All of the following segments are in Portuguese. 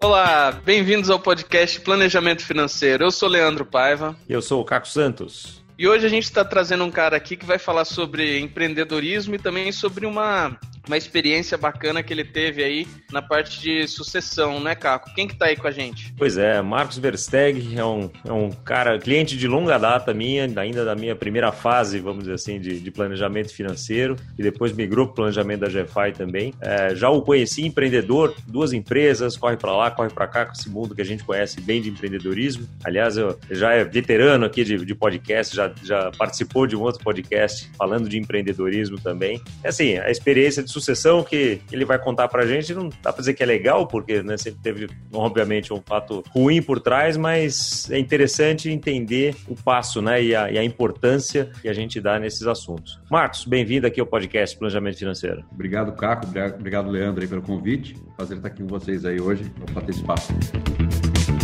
Olá, bem-vindos ao podcast Planejamento Financeiro. Eu sou Leandro Paiva. E eu sou o Caco Santos. E hoje a gente está trazendo um cara aqui que vai falar sobre empreendedorismo e também sobre uma uma experiência bacana que ele teve aí na parte de sucessão, né, Caco? Quem que tá aí com a gente? Pois é, Marcos Versteg é um, é um cara, cliente de longa data minha, ainda da minha primeira fase, vamos dizer assim, de, de planejamento financeiro, e depois migrou para planejamento da GFI também. É, já o conheci empreendedor, duas empresas, corre para lá, corre para cá, com esse mundo que a gente conhece bem de empreendedorismo. Aliás, eu já é veterano aqui de, de podcast, já, já participou de um outro podcast falando de empreendedorismo também. É assim, a experiência de sucessão que ele vai contar pra gente não dá pra dizer que é legal, porque né, sempre teve, obviamente, um fato ruim por trás, mas é interessante entender o passo né, e, a, e a importância que a gente dá nesses assuntos. Marcos, bem-vindo aqui ao podcast Planejamento Financeiro. Obrigado, Caco. Obrigado, Leandro, aí, pelo convite. Prazer estar aqui com vocês aí hoje. Vamos bater esse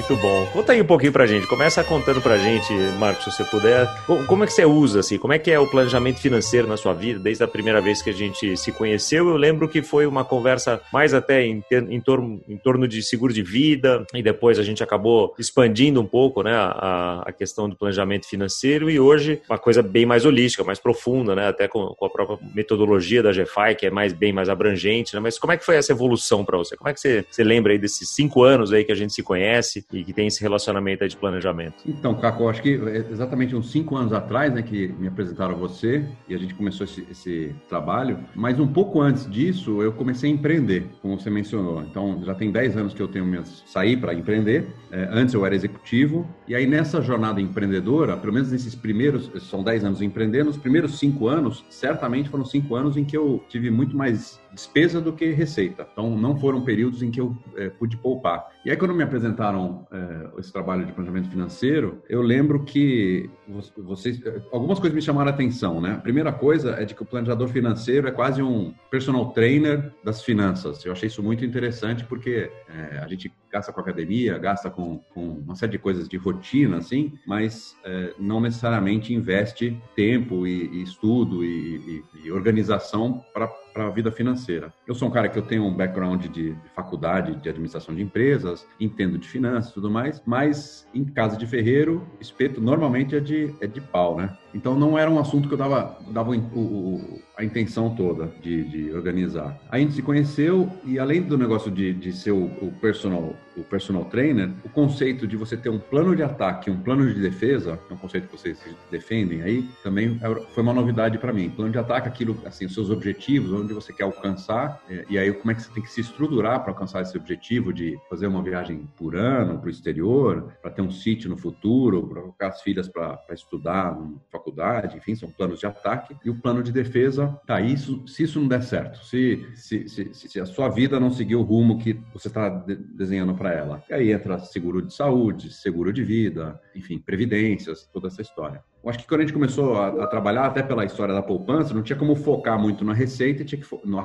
Muito bom. Conta aí um pouquinho pra gente. Começa contando pra gente, Marcos, se você puder. Como é que você usa, assim? Como é que é o planejamento financeiro na sua vida, desde a primeira vez que a gente se conheceu? Eu lembro que foi uma conversa mais até em, em, torno, em torno de seguro de vida, e depois a gente acabou expandindo um pouco, né, a, a questão do planejamento financeiro, e hoje uma coisa bem mais holística, mais profunda, né, até com, com a própria metodologia da GFI, que é mais, bem mais abrangente, né? Mas como é que foi essa evolução para você? Como é que você, você lembra aí desses cinco anos aí que a gente se conhece? E que tem esse relacionamento de planejamento? Então, Caco, acho que é exatamente uns cinco anos atrás, né, que me apresentaram você e a gente começou esse, esse trabalho, mas um pouco antes disso eu comecei a empreender, como você mencionou. Então, já tem dez anos que eu tenho minhas saí para empreender. É, antes eu era executivo e aí nessa jornada empreendedora, pelo menos nesses primeiros, são dez anos empreendendo, nos primeiros cinco anos, certamente foram cinco anos em que eu tive muito mais despesa do que receita. Então, não foram períodos em que eu é, pude poupar. E aí, quando me apresentaram é, esse trabalho de planejamento financeiro, eu lembro que vocês, algumas coisas me chamaram a atenção, né? A primeira coisa é de que o planejador financeiro é quase um personal trainer das finanças. Eu achei isso muito interessante porque é, a gente gasta com academia, gasta com, com, uma série de coisas de rotina, assim, mas é, não necessariamente investe tempo e, e estudo e, e, e organização para para a vida financeira. Eu sou um cara que eu tenho um background de, de, faculdade de administração de empresas, entendo de finanças e tudo mais, mas em casa de ferreiro, espeto normalmente é de, é de pau, né? Então não era um assunto que eu dava, dava o, o, a intenção toda de, de, organizar. A gente se conheceu e além do negócio de, de ser o, o, personal, o personal trainer, o conceito de você ter um plano de ataque, um plano de defesa, é um conceito que vocês defendem aí, também foi uma novidade para mim. Plano de ataque, aquilo, assim, os seus objetivos, onde você quer alcançar, é, e aí como é que você tem que se estruturar para alcançar esse objetivo de fazer uma viagem por ano para o exterior, para ter um sítio no futuro, para colocar as filhas para estudar faculdade, enfim, são planos de ataque. E o plano de defesa, tá, isso, se isso não der certo, se, se, se, se a sua vida não seguir o rumo que você está de, desenhando para ela. E aí entra seguro de saúde, seguro de vida, enfim, previdências, toda essa história. Eu acho que quando a gente começou a, a, trabalhar, até pela história da poupança, não tinha como focar muito na receita, tinha que no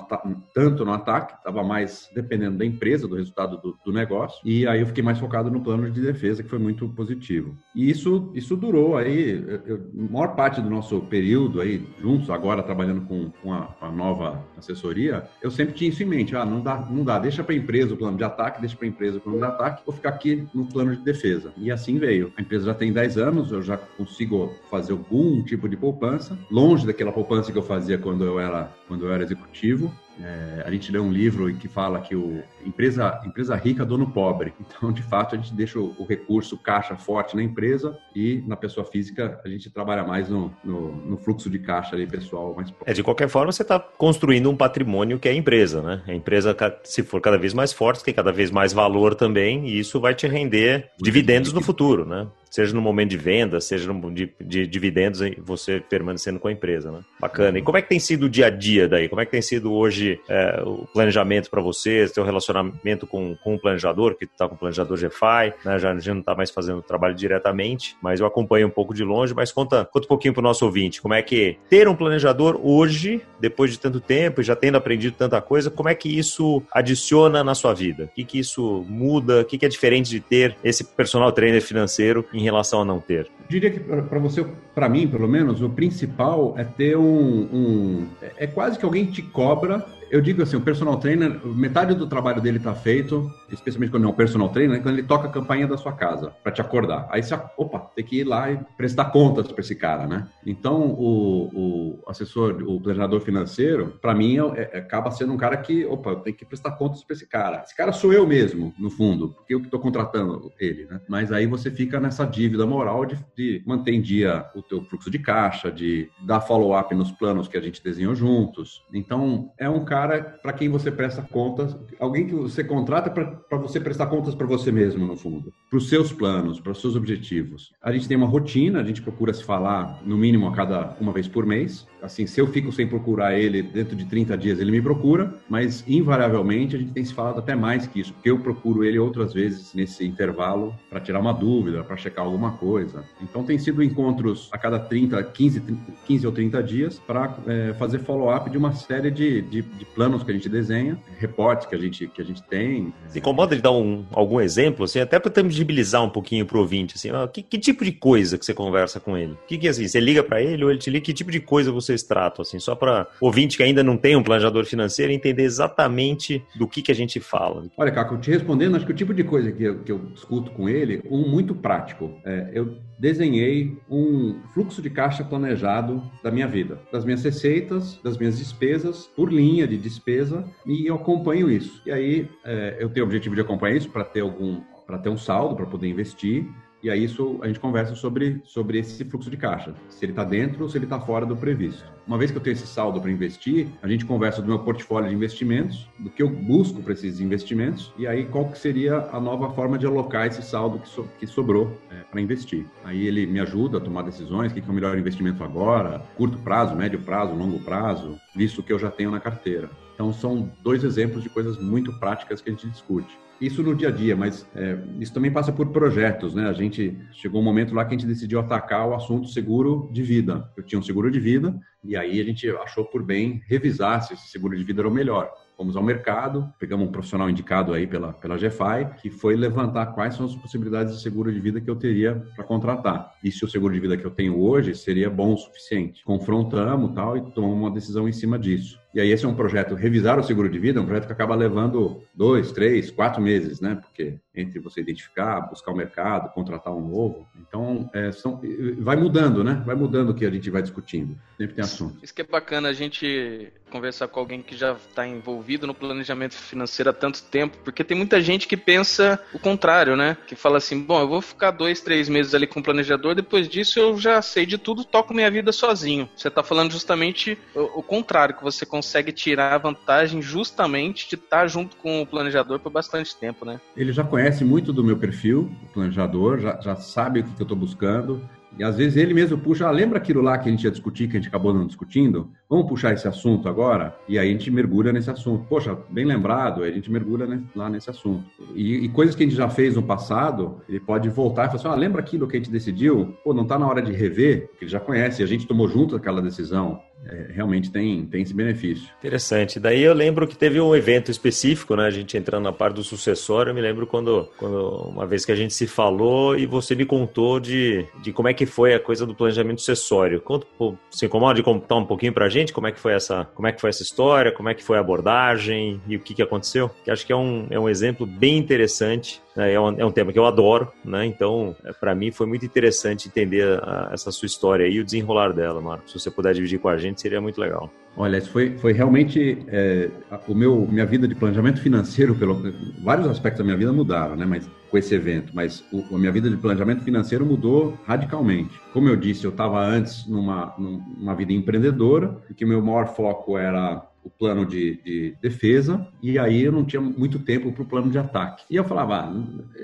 tanto no ataque, estava mais dependendo da empresa, do resultado do, do, negócio. E aí eu fiquei mais focado no plano de defesa, que foi muito positivo. E isso, isso durou aí, eu, a maior parte do nosso período aí, juntos, agora trabalhando com, com a, a, nova assessoria, eu sempre tinha isso em mente. Ah, não dá, não dá, deixa para a empresa o plano de ataque, deixa para a empresa o plano de ataque, vou ficar aqui no plano de defesa. E assim veio. A empresa já tem 10 anos, eu já consigo fazer algum tipo de poupança, longe daquela poupança que eu fazia quando eu era, quando eu era executivo. É, a gente lê um livro que fala que o empresa, empresa rica, dono pobre. Então, de fato, a gente deixa o, o recurso caixa forte na empresa e na pessoa física a gente trabalha mais no, no, no fluxo de caixa ali, pessoal. Mais é, de qualquer forma, você está construindo um patrimônio que é a empresa, né? A empresa, se for cada vez mais forte, tem cada vez mais valor também e isso vai te render dividendos no futuro, né? Seja no momento de venda, seja no de, de dividendos, você permanecendo com a empresa, né? Bacana. E como é que tem sido o dia a dia daí? Como é que tem sido hoje é, o planejamento para você, seu relacionamento com, com o planejador, que está com o planejador GFI, né? Já, não está mais fazendo o trabalho diretamente, mas eu acompanho um pouco de longe, mas conta, conta um pouquinho para o nosso ouvinte, como é que ter um planejador hoje, depois de tanto tempo, já tendo aprendido tanta coisa, como é que isso adiciona na sua vida? O que, que isso muda? O que, que é diferente de ter esse personal trainer financeiro em relação a não ter? Eu diria que para você, para mim, pelo menos, o principal é ter um, um, É quase que alguém te cobra eu digo assim, o personal trainer, metade do trabalho dele está feito, especialmente quando é um personal trainer, quando ele toca a campainha da sua casa para te acordar. Aí você, opa, tem que ir lá e prestar contas para esse cara, né? Então, o, o assessor, o planejador financeiro, para mim, é, é, acaba sendo um cara que, opa, eu tenho que prestar contas para esse cara. Esse cara sou eu mesmo, no fundo, porque eu que estou contratando ele, né? Mas aí você fica nessa dívida moral de, de manter em dia o teu fluxo de caixa, de dar follow-up nos planos que a gente desenhou juntos. Então, é um cara cara para quem você presta contas, alguém que você contrata para você prestar contas para você mesmo, no fundo, para os seus planos, para os seus objetivos. A gente tem uma rotina, a gente procura se falar no mínimo a cada uma vez por mês. Assim, se eu fico sem procurar ele, dentro de 30 dias ele me procura, mas invariavelmente a gente tem se falado até mais que isso, porque eu procuro ele outras vezes nesse intervalo para tirar uma dúvida, para checar alguma coisa. Então tem sido encontros a cada 30, 15, 15 ou 30 dias para é, fazer follow-up de uma série de, de, de planos que a gente desenha, reportes que a gente, que a gente tem. Se incomoda de dar um, algum exemplo, assim, até para tangibilizar um pouquinho para o ouvinte, assim, que, que, tipo de coisa que você conversa com ele? Que, que assim, você liga para ele ou ele te liga? Que tipo de coisa vocês tratam, assim, só para ouvinte que ainda não tem um planejador financeiro entender exatamente do que, que a gente fala? Olha, Caco, te respondendo, acho que o tipo de coisa que eu, que eu discuto com ele, um muito prático. É, eu desenhei um fluxo de caixa planejado da minha vida, das minhas receitas, das minhas despesas, por linha de despesa, e eu acompanho isso. E aí é, eu tenho o objetivo de acompanhar isso para ter algum para ter um saldo para poder investir e aí isso a gente conversa sobre, sobre esse fluxo de caixa, se ele está dentro ou se ele está fora do previsto. Uma vez que eu tenho esse saldo para investir, a gente conversa do meu portfólio de investimentos, do que eu busco para esses investimentos, e aí qual que seria a nova forma de alocar esse saldo que, so, que sobrou é, para investir. Aí ele me ajuda a tomar decisões, o que é o melhor investimento agora, curto prazo, médio prazo, longo prazo, visto que eu já tenho na carteira. Então são dois exemplos de coisas muito práticas que a gente discute. Isso no dia a dia, mas é, isso também passa por projetos, né? A gente chegou um momento lá que a gente decidiu atacar o assunto seguro de vida. Eu tinha um seguro de vida e aí a gente achou por bem revisar se esse seguro de vida era o melhor. Fomos ao mercado, pegamos um profissional indicado aí pela, pela GFI, que foi levantar quais são as possibilidades de seguro de vida que eu teria para contratar. E se o seguro de vida que eu tenho hoje seria bom o suficiente. Confrontamos tal e tomamos uma decisão em cima disso. E aí esse é um projeto, revisar o seguro de vida, é um projeto que acaba levando dois, três, quatro meses, né? Porque entre você identificar, buscar o mercado, contratar um novo. Então, é, são, vai mudando, né? Vai mudando o que a gente vai discutindo. Sempre tem assunto. Isso que é bacana a gente conversar com alguém que já está envolvido no planejamento financeiro há tanto tempo, porque tem muita gente que pensa o contrário, né? Que fala assim, bom, eu vou ficar dois, três meses ali com o planejador, depois disso eu já sei de tudo, toco minha vida sozinho. Você está falando justamente o, o contrário, que você consegue tirar a vantagem justamente de estar tá junto com o planejador por bastante tempo, né? Ele já conhece muito do meu perfil, o planejador, já, já sabe o que, que eu estou buscando, e às vezes ele mesmo puxa, ah, lembra aquilo lá que a gente ia discutir, que a gente acabou não discutindo? Vamos puxar esse assunto agora? E aí a gente mergulha nesse assunto. Poxa, bem lembrado, a gente mergulha lá nesse assunto. E, e, coisas que a gente já fez no passado, ele pode voltar e falar assim, ah, lembra aquilo que a gente decidiu? Pô, não está na hora de rever? Que ele já conhece, a gente tomou junto aquela decisão é, realmente tem, tem esse benefício. Interessante. Daí eu lembro que teve um evento específico, né? A gente entrando na parte do sucessório, eu me lembro quando, quando uma vez que a gente se falou e você me contou de, de como é que foi a coisa do planejamento sucessório. Conta, se incomoda de contar um pouquinho pra gente como é que foi essa, como é que foi essa história, como é que foi a abordagem e o que, que aconteceu? Que acho que é um, é um exemplo bem interessante? É, um, é um tema que eu adoro, né? Então, é, para mim foi muito interessante entender a, essa sua história e o desenrolar dela, Marcos. Se você puder dividir com a gente, seria muito legal. Olha, isso foi, foi realmente é, o meu minha vida de planejamento financeiro, pelo vários aspectos da minha vida mudaram, né? Mas com esse evento, mas o, a minha vida de planejamento financeiro mudou radicalmente. Como eu disse, eu estava antes numa, numa vida empreendedora, que meu maior foco era o plano de, de, defesa, e aí eu não tinha muito tempo para o plano de ataque. E eu falava, ah,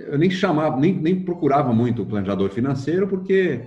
eu nem chamava, nem, nem procurava muito o planejador financeiro, porque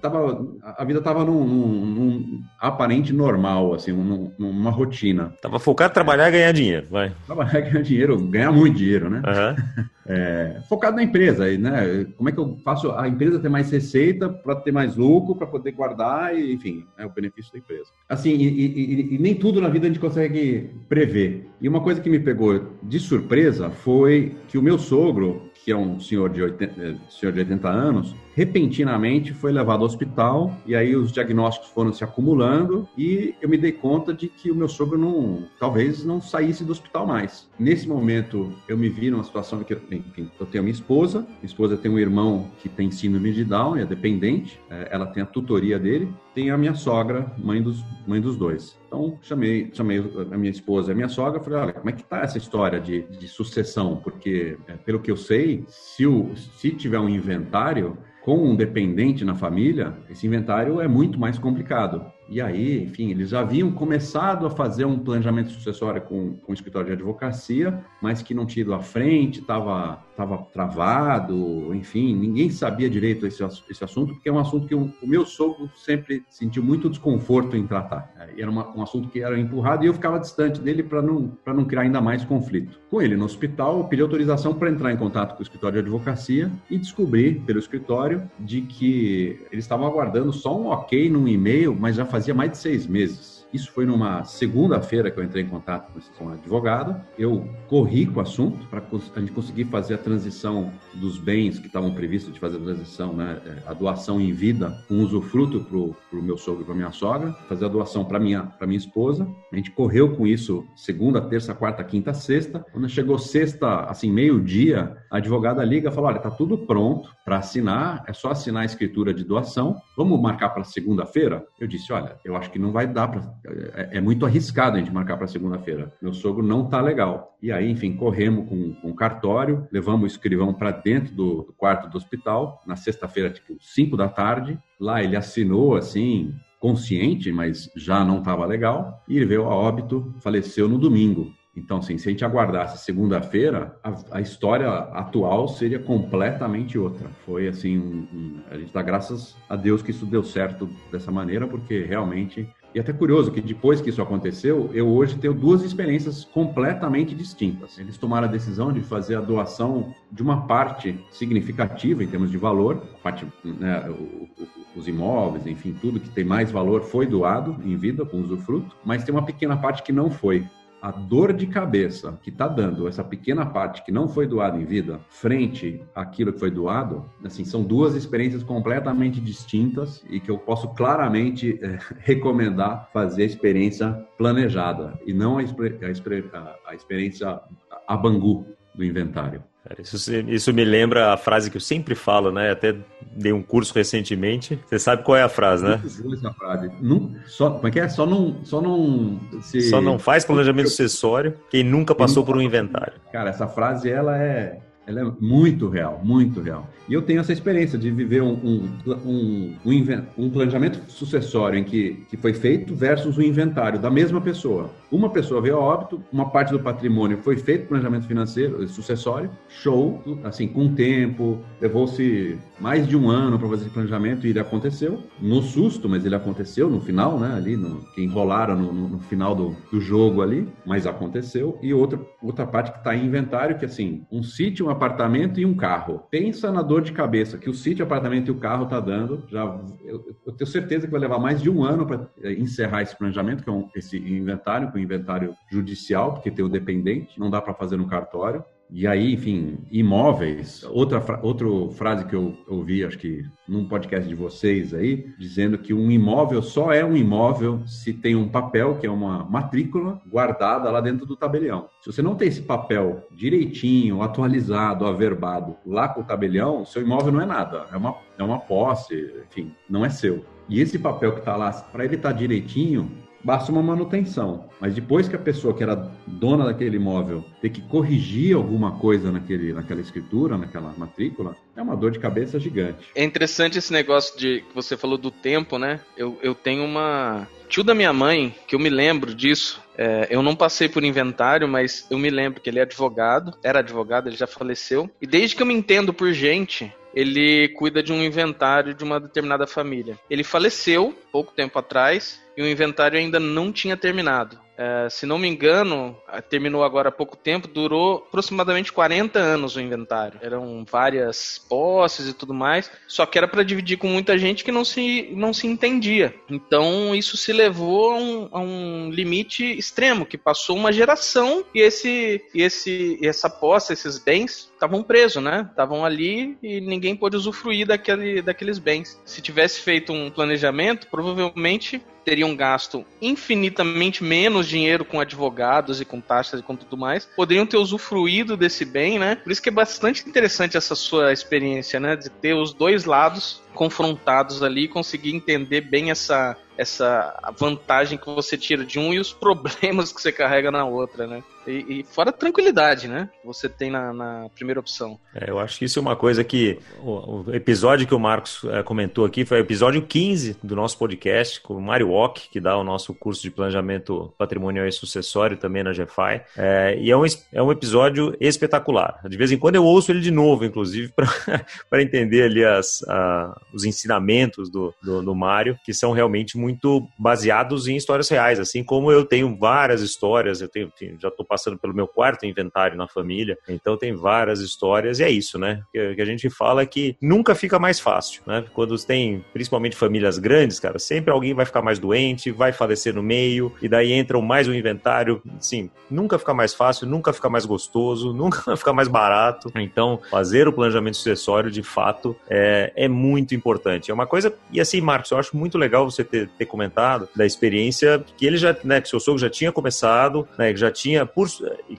tava, a vida estava num, num, num, aparente normal, assim, num, numa rotina. Tava focado em trabalhar e ganhar dinheiro, vai. Trabalhar e ganhar dinheiro, ganhar muito dinheiro, né? Uhum. É, focado na empresa, né? Como é que eu faço a empresa ter mais receita para ter mais lucro, para poder guardar, e, enfim, é o benefício da empresa. Assim, e, e, e, nem tudo na vida a gente consegue prever. E uma coisa que me pegou de surpresa foi que o meu sogro, que é um senhor de 80, eh, senhor de 80 anos, repentinamente foi levado ao hospital e aí os diagnósticos foram se acumulando e eu me dei conta de que o meu sogro não, talvez não saísse do hospital mais. Nesse momento eu me vi numa situação em que enfim, eu tenho minha esposa, minha esposa tem um irmão que tem síndrome de Down, é dependente, eh, ela tem a tutoria dele, tem a minha sogra, mãe dos, mãe dos dois. Então, chamei, chamei a minha esposa e a minha sogra, falei, olha, como é que tá essa história de, de sucessão? Porque, é, pelo que eu sei, se, o, se tiver um inventário, com um dependente na família, esse inventário é muito mais complicado. E aí, enfim, eles haviam começado a fazer um planejamento sucessório com, com o escritório de advocacia, mas que não tinha ido à frente, estava tava travado, enfim, ninguém sabia direito esse, esse assunto, porque é um assunto que o, o meu sogro sempre sentiu muito desconforto em tratar. E era uma, um assunto que era empurrado e eu ficava distante dele para não, não criar ainda mais conflito. Com ele no hospital, eu pedi autorização para entrar em contato com o escritório de advocacia e descobri pelo escritório de que eles estavam aguardando só um ok num e-mail, mas já fazia mais de seis meses isso foi numa segunda-feira que eu entrei em contato com um advogado. Eu corri com o assunto para a gente conseguir fazer a transição dos bens que estavam previstos de fazer a transição, né, é, a doação em vida, com usufruto para o meu sogro e para minha sogra, fazer a doação para minha para minha esposa. A gente correu com isso segunda, terça, quarta, quinta, sexta. Quando chegou sexta, assim meio dia, a advogada liga e fala: olha, está tudo pronto para assinar, é só assinar a escritura de doação. Vamos marcar para segunda-feira? Eu disse: olha, eu acho que não vai dar para é, é, muito arriscado a gente marcar para segunda-feira. Meu sogro não tá legal. E aí, enfim, corremos com, com o cartório, levamos o escrivão para dentro do, do, quarto do hospital, na sexta-feira, tipo, 5 da tarde. Lá ele assinou, assim, consciente, mas já não estava legal. E ele veio a óbito, faleceu no domingo. Então, assim, se a gente aguardasse segunda-feira, a, a, história atual seria completamente outra. Foi assim, um, um, a gente dá graças a Deus que isso deu certo dessa maneira, porque realmente e até curioso que depois que isso aconteceu, eu hoje tenho duas experiências completamente distintas. Eles tomaram a decisão de fazer a doação de uma parte significativa em termos de valor, parte, né, os imóveis, enfim, tudo que tem mais valor foi doado em vida com usufruto, mas tem uma pequena parte que não foi a dor de cabeça que está dando essa pequena parte que não foi doada em vida, frente àquilo que foi doado, assim, são duas experiências completamente distintas e que eu posso claramente é, recomendar fazer a experiência planejada e não a, a, a experiência a Bangu do inventário. Isso, isso, me lembra a frase que eu sempre falo, né? Até dei um curso recentemente. Você sabe qual é a frase, né? Essa frase. Não, só, como é que é? Só não. Só não, se... só não faz planejamento sucessório quem nunca passou por um inventário. Cara, essa frase ela é ela é muito real, muito real. E eu tenho essa experiência de viver um, um, um, um, planejamento sucessório em que, que foi feito versus o inventário da mesma pessoa. Uma pessoa veio a óbito, uma parte do patrimônio foi feito planejamento financeiro sucessório, show, assim, com tempo, levou-se mais de um ano para fazer esse planejamento e ele aconteceu, no susto, mas ele aconteceu no final, né, ali, no, que enrolaram no, no, no final do, do jogo ali, mas aconteceu. E outra, outra parte que está em inventário, que assim, um sítio, uma apartamento e um carro. Pensa na dor de cabeça que o sítio, apartamento e o carro tá dando. Já, eu, eu tenho certeza que vai levar mais de um ano para é, encerrar esse planejamento, que é um, esse inventário, com é inventário judicial, porque tem o dependente, não dá para fazer no cartório. E aí, enfim, imóveis. Outra, outra frase que eu ouvi, acho que num podcast de vocês aí, dizendo que um imóvel só é um imóvel se tem um papel, que é uma matrícula, guardada lá dentro do tabelião. Se você não tem esse papel direitinho, atualizado, averbado lá com o tabelião, seu imóvel não é nada. É uma, é uma posse, enfim, não é seu. E esse papel que está lá, para ele estar tá direitinho, basta uma manutenção. Mas depois que a pessoa que era dona daquele imóvel tem que corrigir alguma coisa naquele, naquela escritura, naquela matrícula, é uma dor de cabeça gigante. É interessante esse negócio de que você falou do tempo, né? Eu, eu tenho uma tio da minha mãe, que eu me lembro disso. É, eu não passei por inventário, mas eu me lembro que ele é advogado, era advogado, ele já faleceu. E desde que eu me entendo por gente, ele cuida de um inventário de uma determinada família. Ele faleceu pouco tempo atrás e o inventário ainda não tinha terminado. É, se não me engano, terminou agora há pouco tempo, durou aproximadamente 40 anos o inventário. Eram várias posses e tudo mais, só que era para dividir com muita gente que não se, não se entendia. Então isso se levou a um, a um limite extremo, que passou uma geração e esse, esse, essa posse, esses bens, estavam presos, né? Estavam ali e ninguém pôde usufruir daquele, daqueles bens. Se tivesse feito um planejamento, provavelmente teriam gasto infinitamente menos dinheiro com advogados e com taxas e com tudo mais, poderiam ter usufruído desse bem, né? Por isso que é bastante interessante essa sua experiência, né? De ter os dois lados confrontados ali conseguir entender bem essa, essa vantagem que você tira de um e os problemas que você carrega na outra, né? E, e fora a tranquilidade, né? Que você tem na, na primeira opção. É, eu acho que isso é uma coisa que o, o episódio que o Marcos é, comentou aqui foi o episódio 15 do nosso podcast com o Mário Walk, que dá o nosso curso de planejamento patrimonial e sucessório também na GFI. É, e é um, é um episódio espetacular. De vez em quando eu ouço ele de novo, inclusive, para entender ali as, a, os ensinamentos do, do, do Mário, que são realmente muito baseados em histórias reais, assim como eu tenho várias histórias, eu tenho, já estou passando pelo meu quarto inventário na família, então tem várias histórias e é isso, né? O que a gente fala é que nunca fica mais fácil, né? Quando tem, principalmente famílias grandes, cara, sempre alguém vai ficar mais doente, vai falecer no meio, e daí entra mais um inventário, sim, nunca fica mais fácil, nunca fica mais gostoso, nunca fica mais barato. Então, fazer o planejamento sucessório, de fato, é, é muito importante. É uma coisa, e assim, Marcos, eu acho muito legal você ter, ter comentado da experiência que ele já, né, que seu sogro já tinha começado, né, que já tinha, por,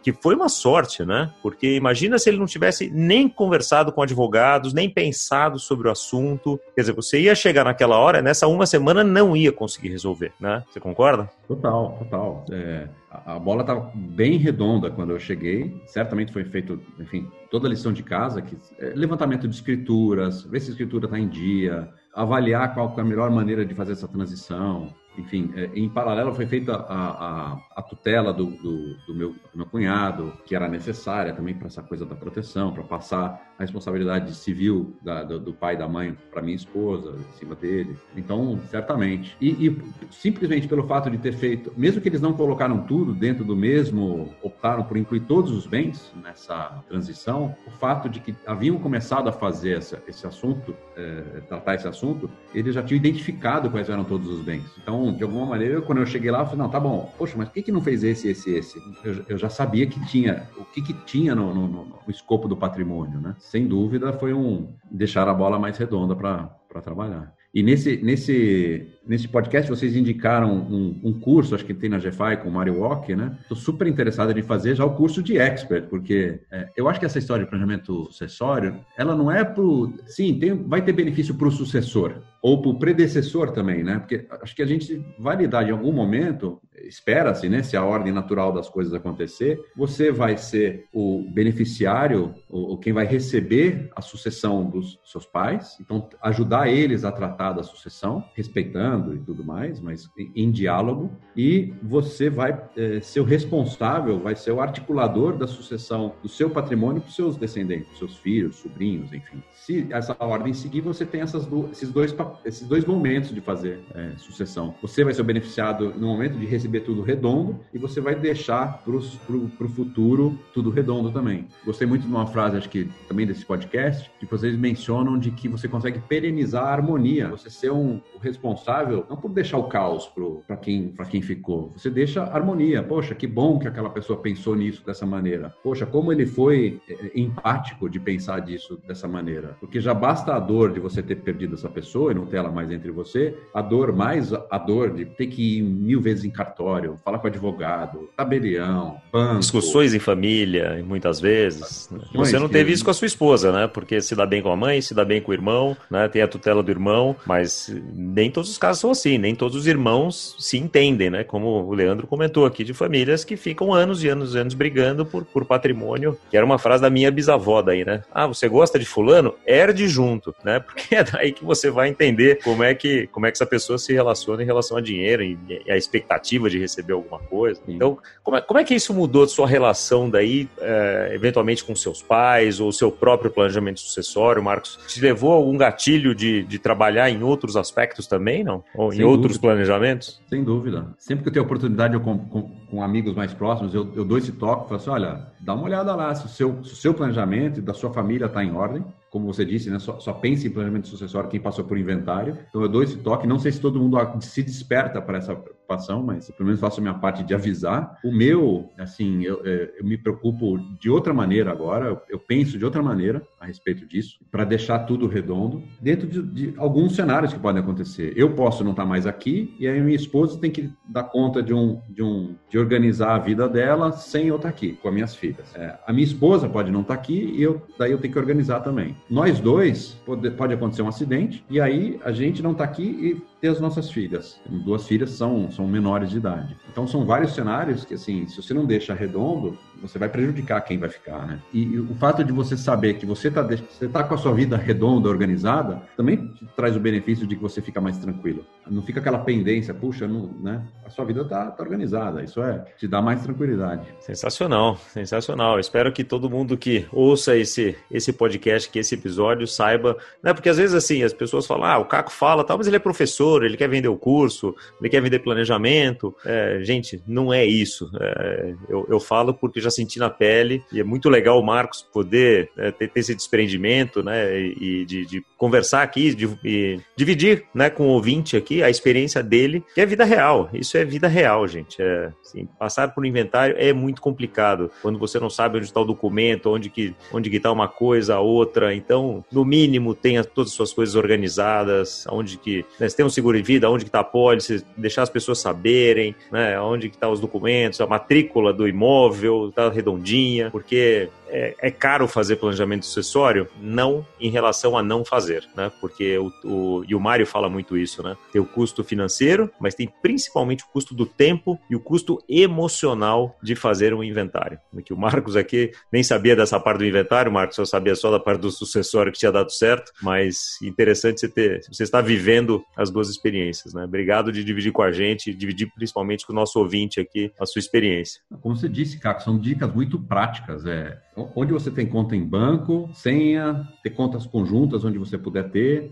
que foi uma sorte, né? Porque imagina se ele não tivesse nem conversado com advogados, nem pensado sobre o assunto. Quer dizer, você ia chegar naquela hora, nessa uma semana não ia conseguir resolver, né? Você concorda? Total, total. É, a bola estava bem redonda quando eu cheguei. Certamente foi feito, enfim, toda a lição de casa, que é, levantamento de escrituras, ver se a escritura está em dia, avaliar qual é a melhor maneira de fazer essa transição, enfim, é, em paralelo foi feita a, a, a tutela do, do, do, meu, do, meu, cunhado, que era necessária também para essa coisa da proteção, para passar a responsabilidade civil da, do, pai e da mãe para minha esposa, em cima dele. Então, certamente. E, e, simplesmente pelo fato de ter feito, mesmo que eles não colocaram tudo dentro do mesmo, optaram por incluir todos os bens nessa transição, o fato de que haviam começado a fazer essa, esse assunto, é, tratar esse assunto, eles já tinham identificado quais eram todos os bens. Então, de alguma maneira, eu, quando eu cheguei lá, eu falei, não, tá bom, poxa, mas por que, que não fez esse, esse, esse? Eu, eu já sabia que tinha, o que, que tinha no, no, no, no escopo do patrimônio, né? sem dúvida, foi um deixar a bola mais redonda para trabalhar. E nesse, nesse, nesse podcast vocês indicaram um, um, curso, acho que tem na GFI com o Mario Walk, né? Estou super interessado em fazer já o curso de expert, porque é, eu acho que essa história de planejamento sucessório, ela não é para Sim, tem, vai ter benefício para o sucessor, ou para o predecessor também, né? Porque acho que a gente vai lidar em algum momento espera-se, né, se a ordem natural das coisas acontecer, você vai ser o beneficiário, ou quem vai receber a sucessão dos seus pais, então ajudar eles a tratar da sucessão, respeitando e tudo mais, mas em diálogo, e você vai é, ser o responsável, vai ser o articulador da sucessão do seu patrimônio para os seus descendentes, seus filhos, sobrinhos, enfim. Se essa ordem seguir, você tem essas esses, dois, esses dois momentos de fazer é, sucessão. Você vai ser beneficiado no momento de receber tudo redondo e você vai deixar para o futuro tudo redondo também. Gostei muito de uma frase, acho que também desse podcast, que vocês mencionam de que você consegue perenizar a harmonia. Você ser um responsável, não por deixar o caos para quem, quem ficou, você deixa harmonia. Poxa, que bom que aquela pessoa pensou nisso dessa maneira. Poxa, como ele foi é, é, empático de pensar disso dessa maneira. Porque já basta a dor de você ter perdido essa pessoa e não ter ela mais entre você, a dor mais a dor de ter que ir mil vezes em cartório falar com advogado, tabelião, banco. Discussões em família, muitas vezes. Né? Você não teve isso com a sua esposa, né? Porque se dá bem com a mãe, se dá bem com o irmão, né? Tem a tutela do irmão, mas nem todos os casos são assim, nem todos os irmãos se entendem, né? Como o Leandro comentou aqui, de famílias que ficam anos e anos e anos brigando por, por patrimônio, que era uma frase da minha bisavó daí, né? Ah, você gosta de fulano? Herde junto, né? Porque é daí que você vai entender como é que, como é que essa pessoa se relaciona em relação a dinheiro e, e a expectativa de receber alguma coisa. Sim. Então, como é, como é que isso mudou sua relação daí, é, eventualmente com seus pais ou seu próprio planejamento sucessório, Marcos? Te levou a algum gatilho de, de trabalhar em outros aspectos também, não? Ou Sem em outros planejamentos? Sem dúvida. Sempre que eu tenho oportunidade, eu com, com, com amigos mais próximos, eu, eu dou esse toque, falo assim, olha, dá uma olhada lá se o seu, se o seu planejamento e da sua família está em ordem como você disse, né, só, só pense em planejamento sucessório quem passou por inventário. Então eu dou esse toque. Não sei se todo mundo se desperta para essa preocupação, mas pelo menos faço a minha parte de avisar. O meu, assim, eu, é, eu me preocupo de outra maneira agora. Eu penso de outra maneira a respeito disso, para deixar tudo redondo dentro de, de, alguns cenários que podem acontecer. Eu posso não estar mais aqui e aí minha esposa tem que dar conta de um, de um, de organizar a vida dela sem eu estar aqui com as minhas filhas. É, a minha esposa pode não estar aqui e eu daí eu tenho que organizar também nós dois, pode, pode acontecer um acidente, e aí a gente não está aqui e ter as nossas filhas. Duas filhas são, são menores de idade. Então são vários cenários que, assim, se você não deixa redondo, você vai prejudicar quem vai ficar, né? E, o fato de você saber que você está você tá com a sua vida redonda, organizada, também traz o benefício de que você fica mais tranquilo. Não fica aquela pendência, puxa, não, né? A sua vida está tá organizada. Isso é, te dá mais tranquilidade. Sensacional, sensacional. Espero que todo mundo que ouça esse, esse podcast, que esse episódio, saiba, né? Porque às vezes, assim, as pessoas falam, ah, o Caco fala tal, mas ele é professor, ele quer vender o curso, ele quer vender planejamento. É, gente, não é isso. É, eu, eu, falo porque já senti na pele e é muito legal o Marcos poder é, ter, ter, esse desprendimento, né, e, de, de conversar aqui, de, e dividir, né, com o ouvinte aqui a experiência dele, que é vida real. Isso é vida real, gente. É, assim, passar por um inventário é muito complicado quando você não sabe onde está o documento, onde que onde que está uma coisa, a outra. Então, no mínimo, tenha todas as suas coisas organizadas, onde que né, tem um seguro de vida, onde está a pólice, deixar as pessoas saberem, né, onde estão tá os documentos, a matrícula do imóvel, está redondinha, porque é, é, caro fazer planejamento sucessório? Não em relação a não fazer, né? Porque o, o, e o Mário fala muito isso, né? Tem o custo financeiro, mas tem principalmente o custo do tempo e o custo emocional de fazer um inventário. Que o Marcos aqui nem sabia dessa parte do inventário, Marcos só sabia só da parte do sucessório que tinha dado certo, mas interessante você ter, você está vivendo as duas experiências, né? Obrigado de dividir com a gente, dividir principalmente com o nosso ouvinte aqui a sua experiência. Como você disse, Caco, são dicas muito práticas, é onde você tem conta em banco, senha, ter contas conjuntas onde você puder ter,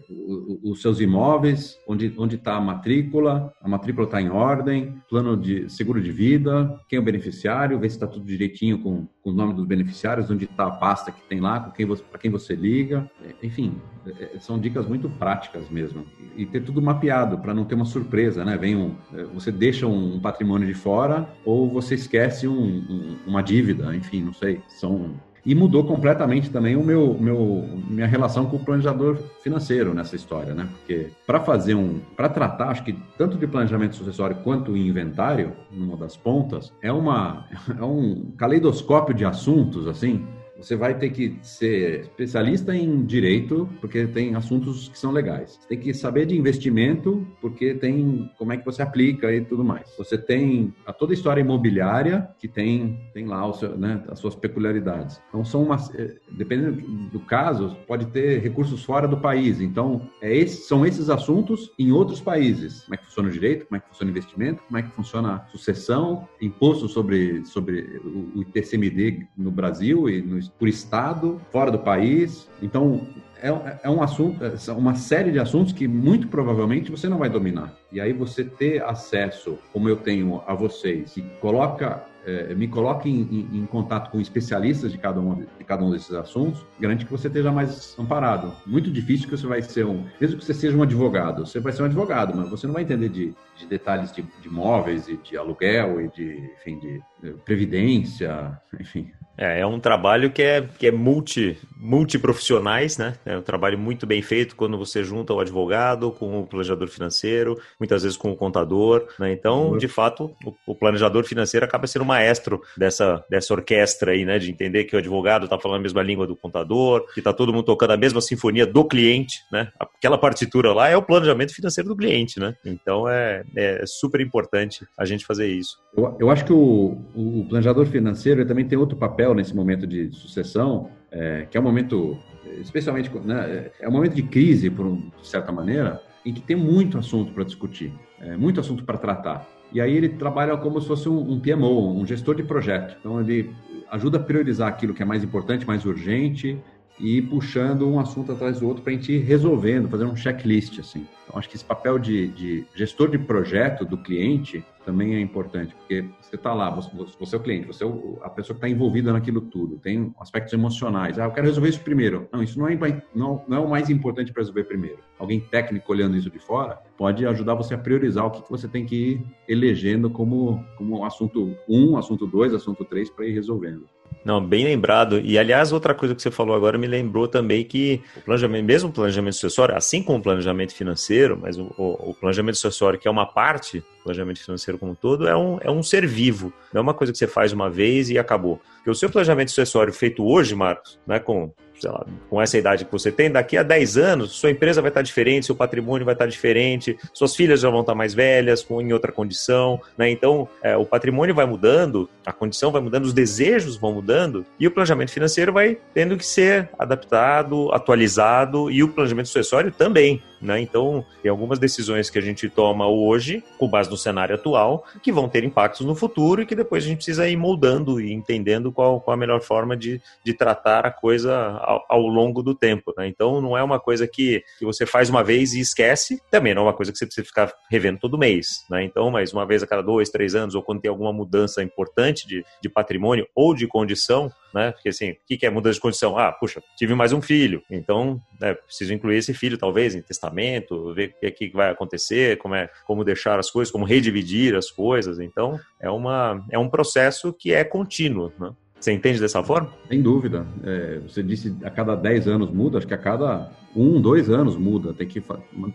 os seus imóveis, onde está a matrícula, a matrícula está em ordem, plano de seguro de vida, quem é o beneficiário, ver se está tudo direitinho com, com o nome dos beneficiários, onde está a pasta que tem lá, para quem você liga, é, enfim, é, é, são dicas muito práticas mesmo. E ter tudo mapeado para não ter uma surpresa, né? Vem um, você deixa um patrimônio de fora ou você esquece um, um, uma dívida, enfim, não sei, são e mudou completamente também o meu, meu minha relação com o planejador financeiro nessa história, né? Porque para fazer um, para tratar, acho que tanto de planejamento sucessório quanto inventário, numa das pontas, é uma é um caleidoscópio de assuntos assim você vai ter que ser especialista em direito, porque tem assuntos que são legais. Você tem que saber de investimento, porque tem como é que você aplica e tudo mais. Você tem a toda a história imobiliária, que tem, tem lá seu, né, as suas peculiaridades. Então, são umas, eh, dependendo do caso, pode ter recursos fora do país. Então, é esse, são esses assuntos em outros países. Como é que funciona o direito, como é que funciona o investimento, como é que funciona a sucessão, imposto sobre, sobre o ITCMD no Brasil e por estado, fora do país. Então, é, é, um assunto, é uma série de assuntos que muito provavelmente você não vai dominar. E aí você ter acesso, como eu tenho a vocês, que coloca é, me coloque em, em, em, contato com especialistas de cada, um, de cada um desses assuntos, garante que você esteja mais amparado. Muito difícil que você vai ser um. Mesmo que você seja um advogado, você vai ser um advogado, mas você não vai entender de, de detalhes de, de móveis e de aluguel e de, enfim, de, de previdência, enfim. É, é um trabalho que é, que é multi, multiprofissionais, né? É um trabalho muito bem feito quando você junta o advogado com o planejador financeiro, muitas vezes com o contador, né? Então, uhum. de fato, o, o planejador financeiro acaba sendo uma maestro dessa, dessa orquestra aí, né? De entender que o advogado está falando a mesma língua do contador, que está todo mundo tocando a mesma sinfonia do cliente, né? Aquela partitura lá é o planejamento financeiro do cliente, né? Então é, é super importante a gente fazer isso. Eu, eu acho que o, o planejador financeiro também tem outro papel nesse momento de sucessão, é, que é um momento, especialmente, né, é um momento de crise, por um, de certa maneira, em que tem muito assunto para discutir, é, muito assunto para tratar. E aí ele trabalha como se fosse um, um PMO, um gestor de projeto. Então ele ajuda a priorizar aquilo que é mais importante, mais urgente, e puxando um assunto atrás do outro para a gente ir resolvendo, fazer um checklist, assim. Então, acho que esse papel de, de gestor de projeto do cliente também é importante, porque você está lá, você, você, é o cliente, você é a pessoa que está envolvida naquilo tudo, tem aspectos emocionais. Ah, eu quero resolver isso primeiro. Não, isso não é, não, não é o mais importante para resolver primeiro. Alguém técnico olhando isso de fora pode ajudar você a priorizar o que, que você tem que ir elegendo como, como assunto 1, um, assunto 2, assunto 3 para ir resolvendo. Não, bem lembrado. E aliás, outra coisa que você falou agora me lembrou também que o planejamento, mesmo o planejamento sucessório, assim como o planejamento financeiro, mas o, o, o planejamento sucessório, que é uma parte do planejamento financeiro como um todo, é um, é um ser vivo. Não é uma coisa que você faz uma vez e acabou. Porque o seu planejamento sucessório feito hoje, Marcos, né, com sei lá, com essa idade que você tem, daqui a 10 anos, sua empresa vai estar diferente, seu patrimônio vai estar diferente, suas filhas já vão estar mais velhas, em outra condição, né? Então, é, o patrimônio vai mudando, a condição vai mudando, os desejos vão mudando, e o planejamento financeiro vai tendo que ser adaptado, atualizado, e o planejamento sucessório também. Né? Então, tem algumas decisões que a gente toma hoje, com base no cenário atual, que vão ter impactos no futuro e que depois a gente precisa ir moldando e entendendo qual, qual a melhor forma de, de tratar a coisa ao, ao longo do tempo. Né? Então, não é uma coisa que, que você faz uma vez e esquece, também não é uma coisa que você precisa ficar revendo todo mês. Né? Então, mais uma vez a cada dois, três anos, ou quando tem alguma mudança importante de, de patrimônio ou de condição, né? Porque assim, o que é mudança de condição? Ah, puxa, tive mais um filho, então né, preciso incluir esse filho talvez em testamento, ver o que, é que vai acontecer, como é, como deixar as coisas, como redividir as coisas. Então é uma é um processo que é contínuo, né? Você entende dessa forma? Sem dúvida. É, você disse a cada 10 anos muda, acho que a cada um, dois anos muda. Tem que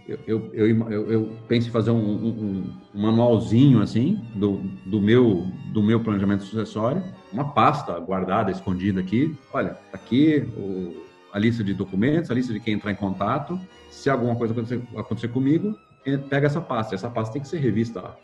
eu, eu, eu, eu penso em fazer um, um, um, manualzinho assim do, do, meu, do meu planejamento sucessório, uma pasta guardada, escondida aqui. Olha, tá aqui o, a lista de documentos, a lista de quem entrar em contato. Se alguma coisa acontecer, acontecer comigo, pega essa pasta. Essa pasta tem que ser revista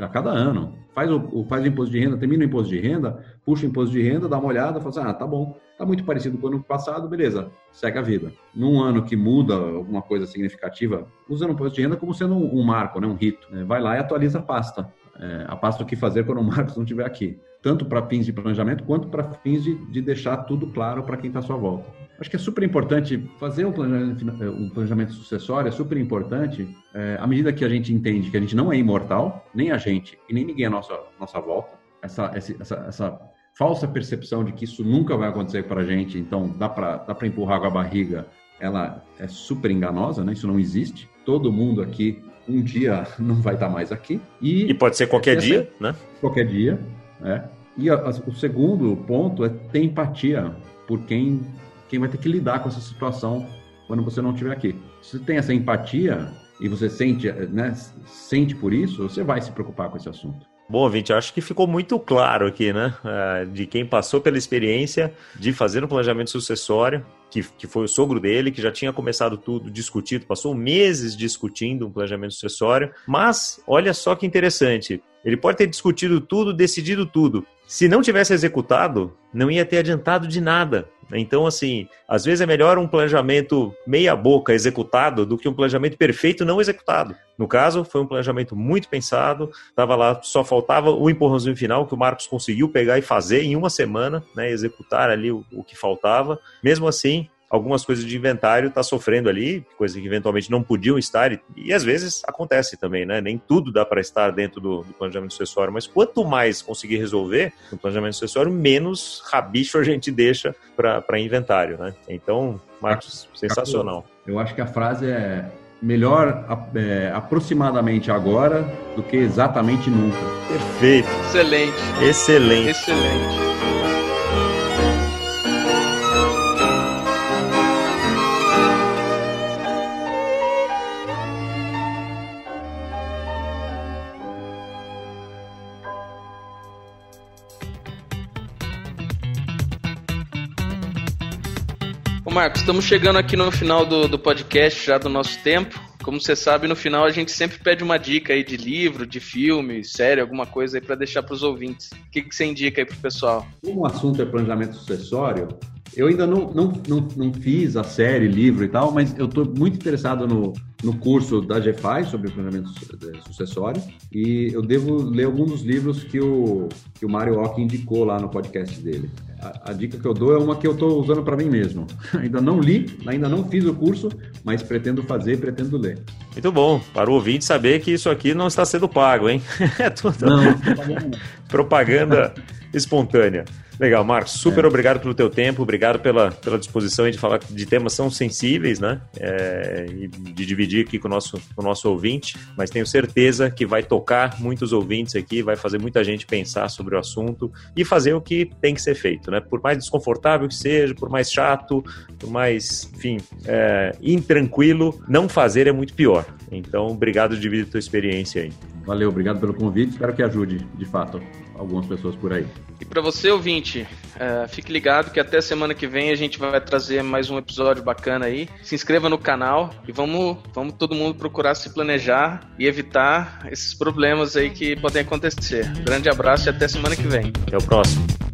a cada ano. Faz o, faz o imposto de renda, termina o imposto de renda, puxa o imposto de renda, dá uma olhada, fala assim, ah, tá bom, tá muito parecido com o ano passado, beleza, segue a vida. Num ano que muda alguma coisa significativa, usando o imposto de renda como sendo um, um marco, né, um rito. Né? Vai lá e atualiza a pasta. É, a pasta o que fazer quando o Marcos não estiver aqui. Tanto para fins de planejamento, quanto para fins de, de deixar tudo claro para quem está à sua volta. Acho que é super importante fazer um planejamento, um planejamento sucessório, é super importante, é, à medida que a gente entende que a gente não é imortal, nem a gente e nem ninguém à nossa, nossa volta, essa, essa, essa falsa percepção de que isso nunca vai acontecer para a gente, então dá para dá empurrar com a barriga, ela é super enganosa, né? isso não existe. Todo mundo aqui um dia não vai estar mais aqui. E, e pode ser qualquer dia, né? Qualquer dia, né? E a, a, o segundo ponto é ter empatia por quem quem vai ter que lidar com essa situação quando você não estiver aqui. Se você tem essa empatia e você sente, né, sente por isso, você vai se preocupar com esse assunto. Bom, Vinte, acho que ficou muito claro aqui, né? É, de quem passou pela experiência de fazer um planejamento sucessório, que, que foi o sogro dele, que já tinha começado tudo discutido, passou meses discutindo um planejamento sucessório. Mas olha só que interessante. Ele pode ter discutido tudo, decidido tudo. Se não tivesse executado, não ia ter adiantado de nada. Então, assim, às vezes é melhor um planejamento meia-boca executado do que um planejamento perfeito não executado. No caso, foi um planejamento muito pensado, estava lá, só faltava o empurrãozinho final que o Marcos conseguiu pegar e fazer em uma semana, né, executar ali o, o que faltava. Mesmo assim, algumas coisas de inventário está sofrendo ali, coisas que eventualmente não podiam estar, e, e às vezes acontece também, né? Nem tudo dá para estar dentro do, do, planejamento sucessório, mas quanto mais conseguir resolver no planejamento sucessório, menos rabicho a gente deixa para inventário, né? Então, Marcos, sensacional. Eu acho que a frase é melhor é, aproximadamente agora do que exatamente nunca. Perfeito. Excelente. Excelente. Excelente. Marcos, estamos chegando aqui no final do, do podcast, já do nosso tempo. Como você sabe, no final a gente sempre pede uma dica aí de livro, de filme, série, alguma coisa aí para deixar para os ouvintes. O que, que você indica aí pro pessoal? Como o assunto é planejamento sucessório, Eu ainda não, não, não, não fiz a série, livro e tal, mas eu estou muito interessado no, no curso da GFI sobre planejamento sucessório e eu devo ler alguns dos livros que o, que o Mário Ock indicou lá no podcast dele. A, a, dica que eu dou é uma que eu estou usando para mim mesmo. ainda não li, ainda não fiz o curso, mas pretendo fazer, pretendo ler. Muito bom. Para o ouvinte saber que isso aqui não está sendo pago, hein? É tudo não, propaganda espontânea. Legal, Marcos, super é. obrigado pelo teu tempo, obrigado pela, pela disposição de falar de temas tão sensíveis, né? É, e de dividir aqui com o, nosso, com o nosso ouvinte, mas tenho certeza que vai tocar muitos ouvintes aqui, vai fazer muita gente pensar sobre o assunto e fazer o que tem que ser feito, né? Por mais desconfortável que seja, por mais chato, por mais, enfim, é, intranquilo, não fazer é muito pior. Então, obrigado de dividir a tua experiência aí. Valeu, obrigado pelo convite, espero que ajude, de fato algumas pessoas por aí. E para você, ouvinte, uh, fique ligado que até semana que vem a gente vai trazer mais um episódio bacana aí. Se inscreva no canal e vamos, vamos todo mundo procurar se planejar e evitar esses problemas aí que podem acontecer. grande abraço e até semana que vem. Até o próximo.